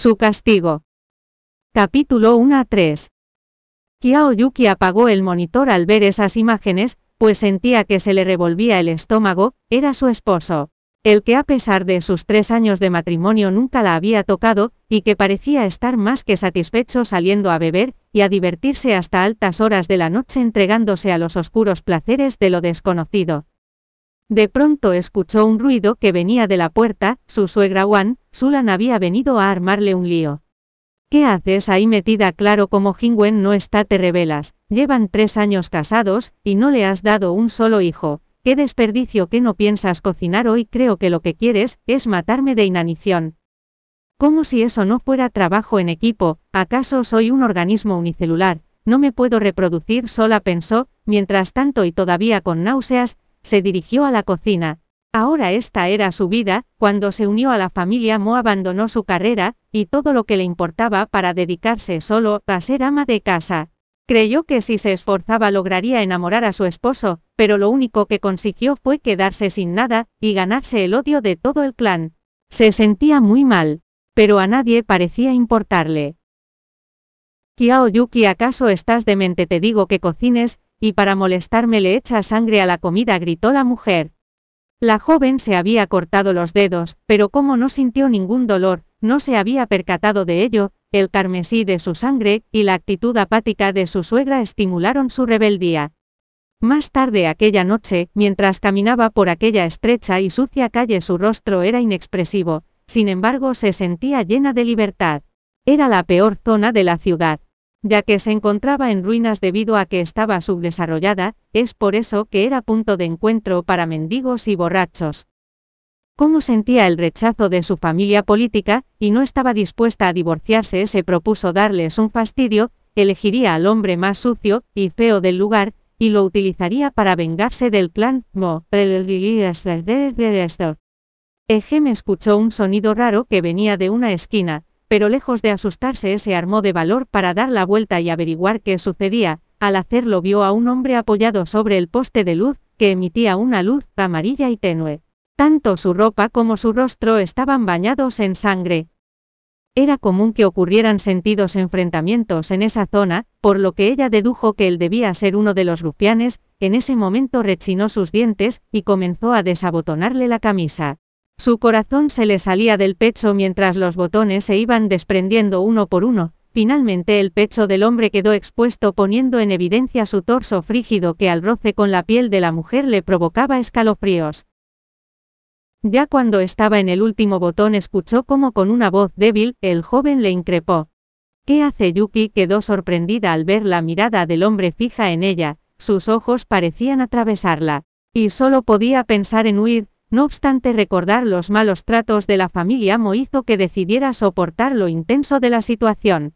Su castigo. Capítulo 1 a 3. Kiao Yuki apagó el monitor al ver esas imágenes, pues sentía que se le revolvía el estómago, era su esposo. El que a pesar de sus tres años de matrimonio nunca la había tocado, y que parecía estar más que satisfecho saliendo a beber, y a divertirse hasta altas horas de la noche entregándose a los oscuros placeres de lo desconocido. De pronto escuchó un ruido que venía de la puerta, su suegra Wan, Sulan había venido a armarle un lío. ¿Qué haces ahí metida? Claro como Jingwen no está te revelas, llevan tres años casados, y no le has dado un solo hijo, qué desperdicio que no piensas cocinar hoy creo que lo que quieres, es matarme de inanición. Como si eso no fuera trabajo en equipo, ¿acaso soy un organismo unicelular? No me puedo reproducir sola pensó, mientras tanto y todavía con náuseas, se dirigió a la cocina, Ahora esta era su vida, cuando se unió a la familia Mo abandonó su carrera, y todo lo que le importaba para dedicarse solo a ser ama de casa. Creyó que si se esforzaba lograría enamorar a su esposo, pero lo único que consiguió fue quedarse sin nada, y ganarse el odio de todo el clan. Se sentía muy mal, pero a nadie parecía importarle. Kiao Yuki, ¿acaso estás demente? Te digo que cocines, y para molestarme le echa sangre a la comida, gritó la mujer. La joven se había cortado los dedos, pero como no sintió ningún dolor, no se había percatado de ello, el carmesí de su sangre, y la actitud apática de su suegra estimularon su rebeldía. Más tarde aquella noche, mientras caminaba por aquella estrecha y sucia calle su rostro era inexpresivo, sin embargo se sentía llena de libertad. Era la peor zona de la ciudad ya que se encontraba en ruinas debido a que estaba subdesarrollada, es por eso que era punto de encuentro para mendigos y borrachos. Como sentía el rechazo de su familia política, y no estaba dispuesta a divorciarse, se propuso darles un fastidio, elegiría al hombre más sucio y feo del lugar, y lo utilizaría para vengarse del clan Mo. Ejem escuchó un sonido raro que venía de una esquina, pero lejos de asustarse se armó de valor para dar la vuelta y averiguar qué sucedía, al hacerlo vio a un hombre apoyado sobre el poste de luz, que emitía una luz amarilla y tenue. Tanto su ropa como su rostro estaban bañados en sangre. Era común que ocurrieran sentidos enfrentamientos en esa zona, por lo que ella dedujo que él debía ser uno de los rufianes, en ese momento rechinó sus dientes, y comenzó a desabotonarle la camisa. Su corazón se le salía del pecho mientras los botones se iban desprendiendo uno por uno, finalmente el pecho del hombre quedó expuesto poniendo en evidencia su torso frígido que al roce con la piel de la mujer le provocaba escalofríos. Ya cuando estaba en el último botón escuchó como con una voz débil, el joven le increpó. ¿Qué hace Yuki? quedó sorprendida al ver la mirada del hombre fija en ella, sus ojos parecían atravesarla, y solo podía pensar en huir, no obstante recordar los malos tratos de la familia Mo hizo que decidiera soportar lo intenso de la situación.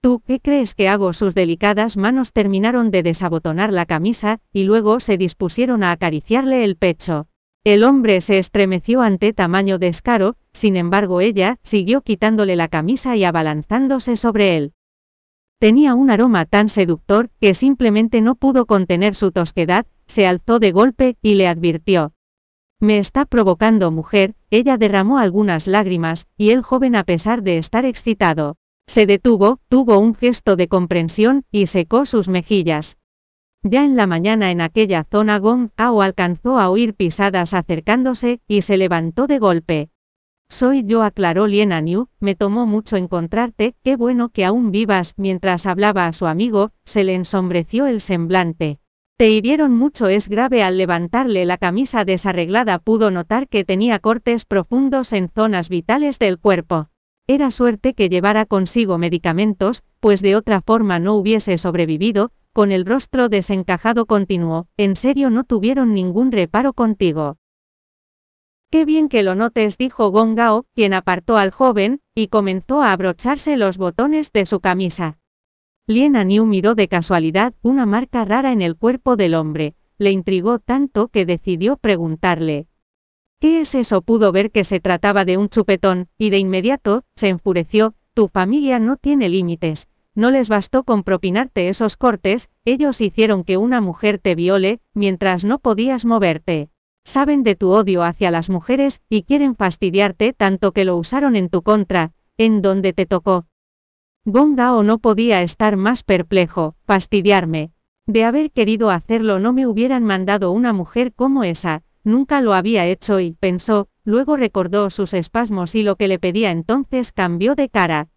¿Tú qué crees que hago? Sus delicadas manos terminaron de desabotonar la camisa, y luego se dispusieron a acariciarle el pecho. El hombre se estremeció ante tamaño descaro, sin embargo ella, siguió quitándole la camisa y abalanzándose sobre él. Tenía un aroma tan seductor, que simplemente no pudo contener su tosquedad, se alzó de golpe, y le advirtió. Me está provocando mujer, ella derramó algunas lágrimas, y el joven a pesar de estar excitado, se detuvo, tuvo un gesto de comprensión, y secó sus mejillas. Ya en la mañana en aquella zona Gong Ao alcanzó a oír pisadas acercándose, y se levantó de golpe. Soy yo, aclaró Lien Aniu, me tomó mucho encontrarte, qué bueno que aún vivas. Mientras hablaba a su amigo, se le ensombreció el semblante. Te hirieron mucho es grave al levantarle la camisa desarreglada pudo notar que tenía cortes profundos en zonas vitales del cuerpo. Era suerte que llevara consigo medicamentos, pues de otra forma no hubiese sobrevivido, con el rostro desencajado continuó, en serio no tuvieron ningún reparo contigo. Qué bien que lo notes, dijo Gongao, quien apartó al joven, y comenzó a abrocharse los botones de su camisa. Lien Aniu miró de casualidad una marca rara en el cuerpo del hombre, le intrigó tanto que decidió preguntarle. ¿Qué es eso? Pudo ver que se trataba de un chupetón, y de inmediato, se enfureció, tu familia no tiene límites, no les bastó con propinarte esos cortes, ellos hicieron que una mujer te viole, mientras no podías moverte. Saben de tu odio hacia las mujeres, y quieren fastidiarte tanto que lo usaron en tu contra, en donde te tocó. Gong Gao no podía estar más perplejo, fastidiarme. De haber querido hacerlo no me hubieran mandado una mujer como esa, nunca lo había hecho y pensó, luego recordó sus espasmos y lo que le pedía entonces cambió de cara.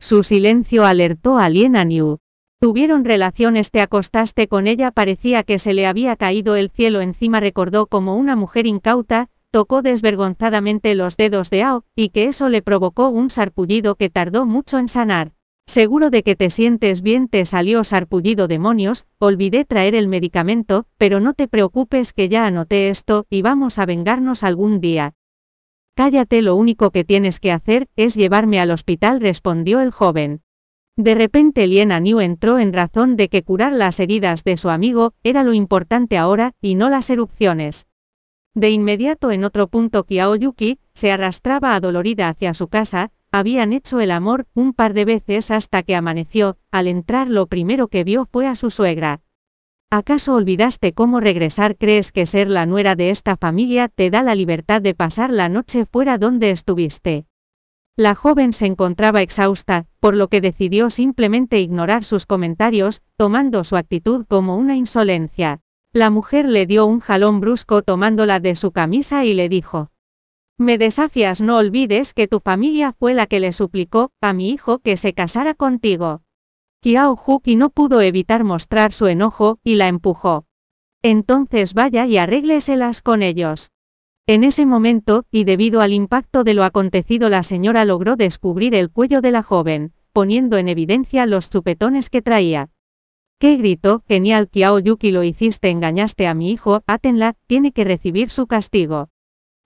Su silencio alertó a Lien Yu. Tuvieron relaciones, te acostaste con ella, parecía que se le había caído el cielo encima, recordó como una mujer incauta, tocó desvergonzadamente los dedos de Ao, y que eso le provocó un sarpullido que tardó mucho en sanar. Seguro de que te sientes bien, te salió sarpullido demonios, olvidé traer el medicamento, pero no te preocupes que ya anoté esto, y vamos a vengarnos algún día. Cállate, lo único que tienes que hacer, es llevarme al hospital, respondió el joven. De repente Lien Niu entró en razón de que curar las heridas de su amigo, era lo importante ahora, y no las erupciones. De inmediato en otro punto Kiao Yuki, se arrastraba adolorida hacia su casa, habían hecho el amor un par de veces hasta que amaneció, al entrar lo primero que vio fue a su suegra. ¿Acaso olvidaste cómo regresar? ¿Crees que ser la nuera de esta familia te da la libertad de pasar la noche fuera donde estuviste? La joven se encontraba exhausta, por lo que decidió simplemente ignorar sus comentarios, tomando su actitud como una insolencia. La mujer le dio un jalón brusco tomándola de su camisa y le dijo, me desafias, no olvides que tu familia fue la que le suplicó a mi hijo que se casara contigo. Kiao Huki no pudo evitar mostrar su enojo, y la empujó. Entonces vaya y arrégleselas con ellos. En ese momento, y debido al impacto de lo acontecido, la señora logró descubrir el cuello de la joven, poniendo en evidencia los chupetones que traía. ¿Qué gritó? Genial Kiao Yuki lo hiciste, engañaste a mi hijo, átenla, tiene que recibir su castigo.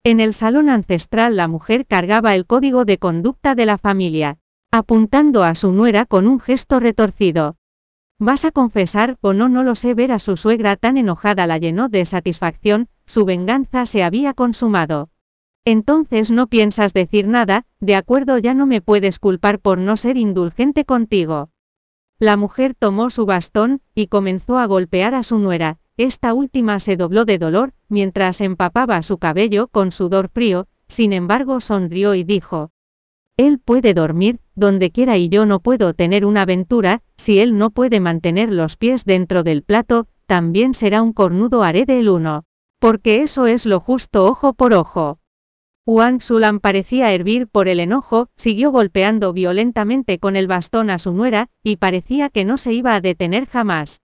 En el salón ancestral la mujer cargaba el código de conducta de la familia, apuntando a su nuera con un gesto retorcido. ¿Vas a confesar o no? No lo sé. Ver a su suegra tan enojada la llenó de satisfacción, su venganza se había consumado. Entonces no piensas decir nada, de acuerdo ya no me puedes culpar por no ser indulgente contigo. La mujer tomó su bastón, y comenzó a golpear a su nuera, esta última se dobló de dolor, mientras empapaba su cabello con sudor frío, sin embargo sonrió y dijo, Él puede dormir, donde quiera y yo no puedo tener una aventura, si él no puede mantener los pies dentro del plato, también será un cornudo haré de el uno. Porque eso es lo justo ojo por ojo. Wang Sulan parecía hervir por el enojo, siguió golpeando violentamente con el bastón a su nuera, y parecía que no se iba a detener jamás.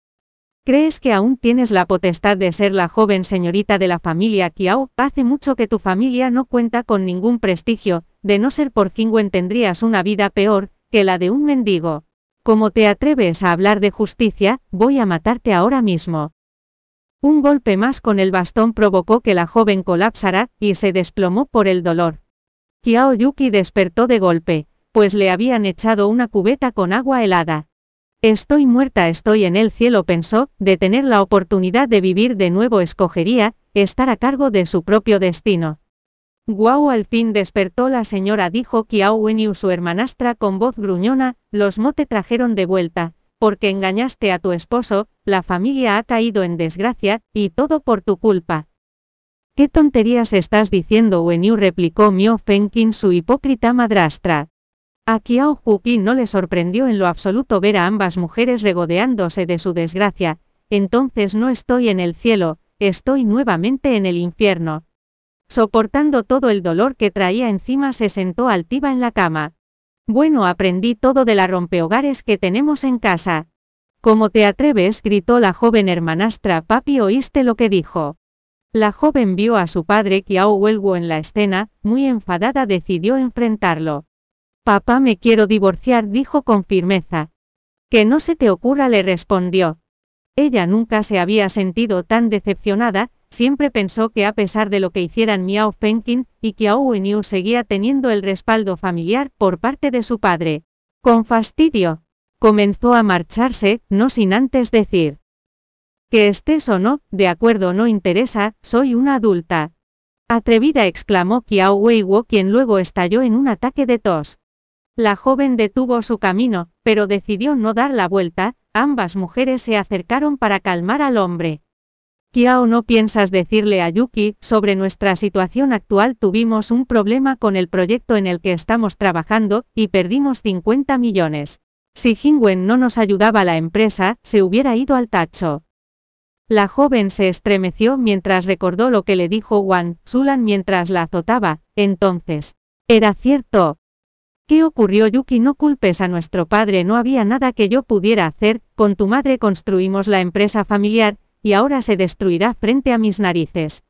¿Crees que aún tienes la potestad de ser la joven señorita de la familia Kiao? Hace mucho que tu familia no cuenta con ningún prestigio, de no ser por Kingwen tendrías una vida peor, que la de un mendigo. Como te atreves a hablar de justicia, voy a matarte ahora mismo. Un golpe más con el bastón provocó que la joven colapsara, y se desplomó por el dolor. Kiao Yuki despertó de golpe, pues le habían echado una cubeta con agua helada. Estoy muerta, estoy en el cielo, pensó, de tener la oportunidad de vivir de nuevo escogería, estar a cargo de su propio destino. Guau al fin despertó la señora, dijo Kiao Wenyu su hermanastra con voz gruñona, los mo te trajeron de vuelta, porque engañaste a tu esposo, la familia ha caído en desgracia, y todo por tu culpa. ¿Qué tonterías estás diciendo? Wenyu replicó Mio Fenkin su hipócrita madrastra. A Kiao Huki no le sorprendió en lo absoluto ver a ambas mujeres regodeándose de su desgracia, entonces no estoy en el cielo, estoy nuevamente en el infierno. Soportando todo el dolor que traía encima se sentó altiva en la cama. Bueno, aprendí todo de la rompehogares que tenemos en casa. ¿Cómo te atreves? gritó la joven hermanastra. Papi, ¿oíste lo que dijo? La joven vio a su padre Kiao Huelgo en la escena, muy enfadada decidió enfrentarlo. Papá me quiero divorciar, dijo con firmeza. Que no se te ocurra, le respondió. Ella nunca se había sentido tan decepcionada, siempre pensó que a pesar de lo que hicieran Miao Fengqin y Kiao Wenyu seguía teniendo el respaldo familiar por parte de su padre. Con fastidio. Comenzó a marcharse, no sin antes decir. Que estés o no, de acuerdo no interesa, soy una adulta. Atrevida exclamó Kiao Weiwo quien luego estalló en un ataque de tos. La joven detuvo su camino, pero decidió no dar la vuelta, ambas mujeres se acercaron para calmar al hombre. Kiao no piensas decirle a Yuki, sobre nuestra situación actual tuvimos un problema con el proyecto en el que estamos trabajando, y perdimos 50 millones. Si Jingwen no nos ayudaba la empresa, se hubiera ido al tacho. La joven se estremeció mientras recordó lo que le dijo Wang Sulan mientras la azotaba, entonces. Era cierto. ¿Qué ocurrió Yuki? No culpes a nuestro padre, no había nada que yo pudiera hacer, con tu madre construimos la empresa familiar, y ahora se destruirá frente a mis narices.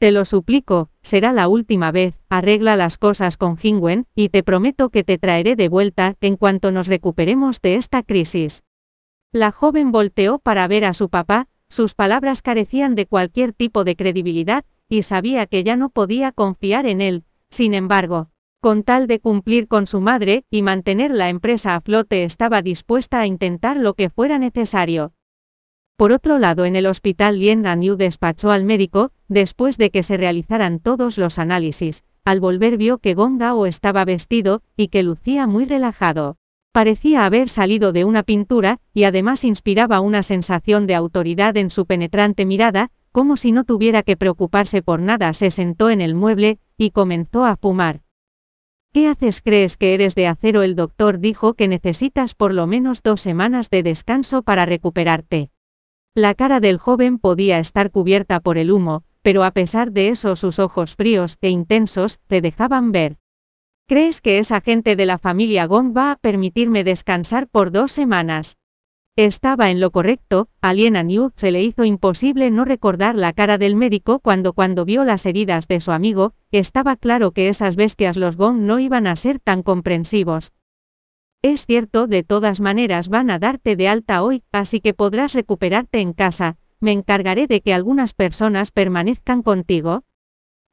Te lo suplico, será la última vez, arregla las cosas con Jingwen, y te prometo que te traeré de vuelta en cuanto nos recuperemos de esta crisis. La joven volteó para ver a su papá, sus palabras carecían de cualquier tipo de credibilidad, y sabía que ya no podía confiar en él, sin embargo, con tal de cumplir con su madre y mantener la empresa a flote estaba dispuesta a intentar lo que fuera necesario. Por otro lado, en el hospital Lien Yu despachó al médico, después de que se realizaran todos los análisis. Al volver vio que Gong Gao estaba vestido, y que lucía muy relajado. Parecía haber salido de una pintura, y además inspiraba una sensación de autoridad en su penetrante mirada, como si no tuviera que preocuparse por nada. Se sentó en el mueble, y comenzó a fumar. ¿Qué haces? ¿Crees que eres de acero? El doctor dijo que necesitas por lo menos dos semanas de descanso para recuperarte. La cara del joven podía estar cubierta por el humo, pero a pesar de eso sus ojos fríos e intensos te dejaban ver. ¿Crees que esa gente de la familia Gong va a permitirme descansar por dos semanas? Estaba en lo correcto, a Liena New se le hizo imposible no recordar la cara del médico cuando cuando vio las heridas de su amigo, estaba claro que esas bestias los Gong no iban a ser tan comprensivos. Es cierto, de todas maneras van a darte de alta hoy, así que podrás recuperarte en casa, me encargaré de que algunas personas permanezcan contigo.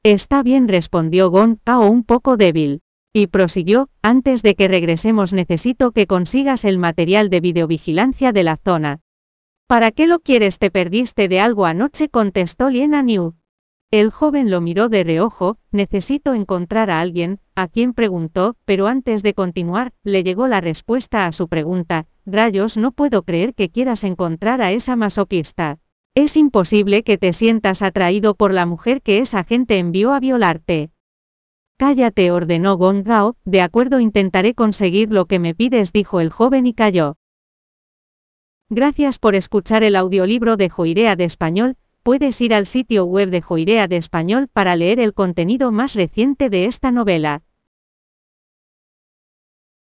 Está bien, respondió Gong Kao un poco débil. Y prosiguió, antes de que regresemos necesito que consigas el material de videovigilancia de la zona. ¿Para qué lo quieres? Te perdiste de algo anoche, contestó Liena New. El joven lo miró de reojo, necesito encontrar a alguien, a quien preguntó, pero antes de continuar, le llegó la respuesta a su pregunta, rayos no puedo creer que quieras encontrar a esa masoquista. Es imposible que te sientas atraído por la mujer que esa gente envió a violarte. Cállate, ordenó Gong Gao, de acuerdo intentaré conseguir lo que me pides, dijo el joven y calló. Gracias por escuchar el audiolibro de Joirea de Español, puedes ir al sitio web de Joirea de Español para leer el contenido más reciente de esta novela.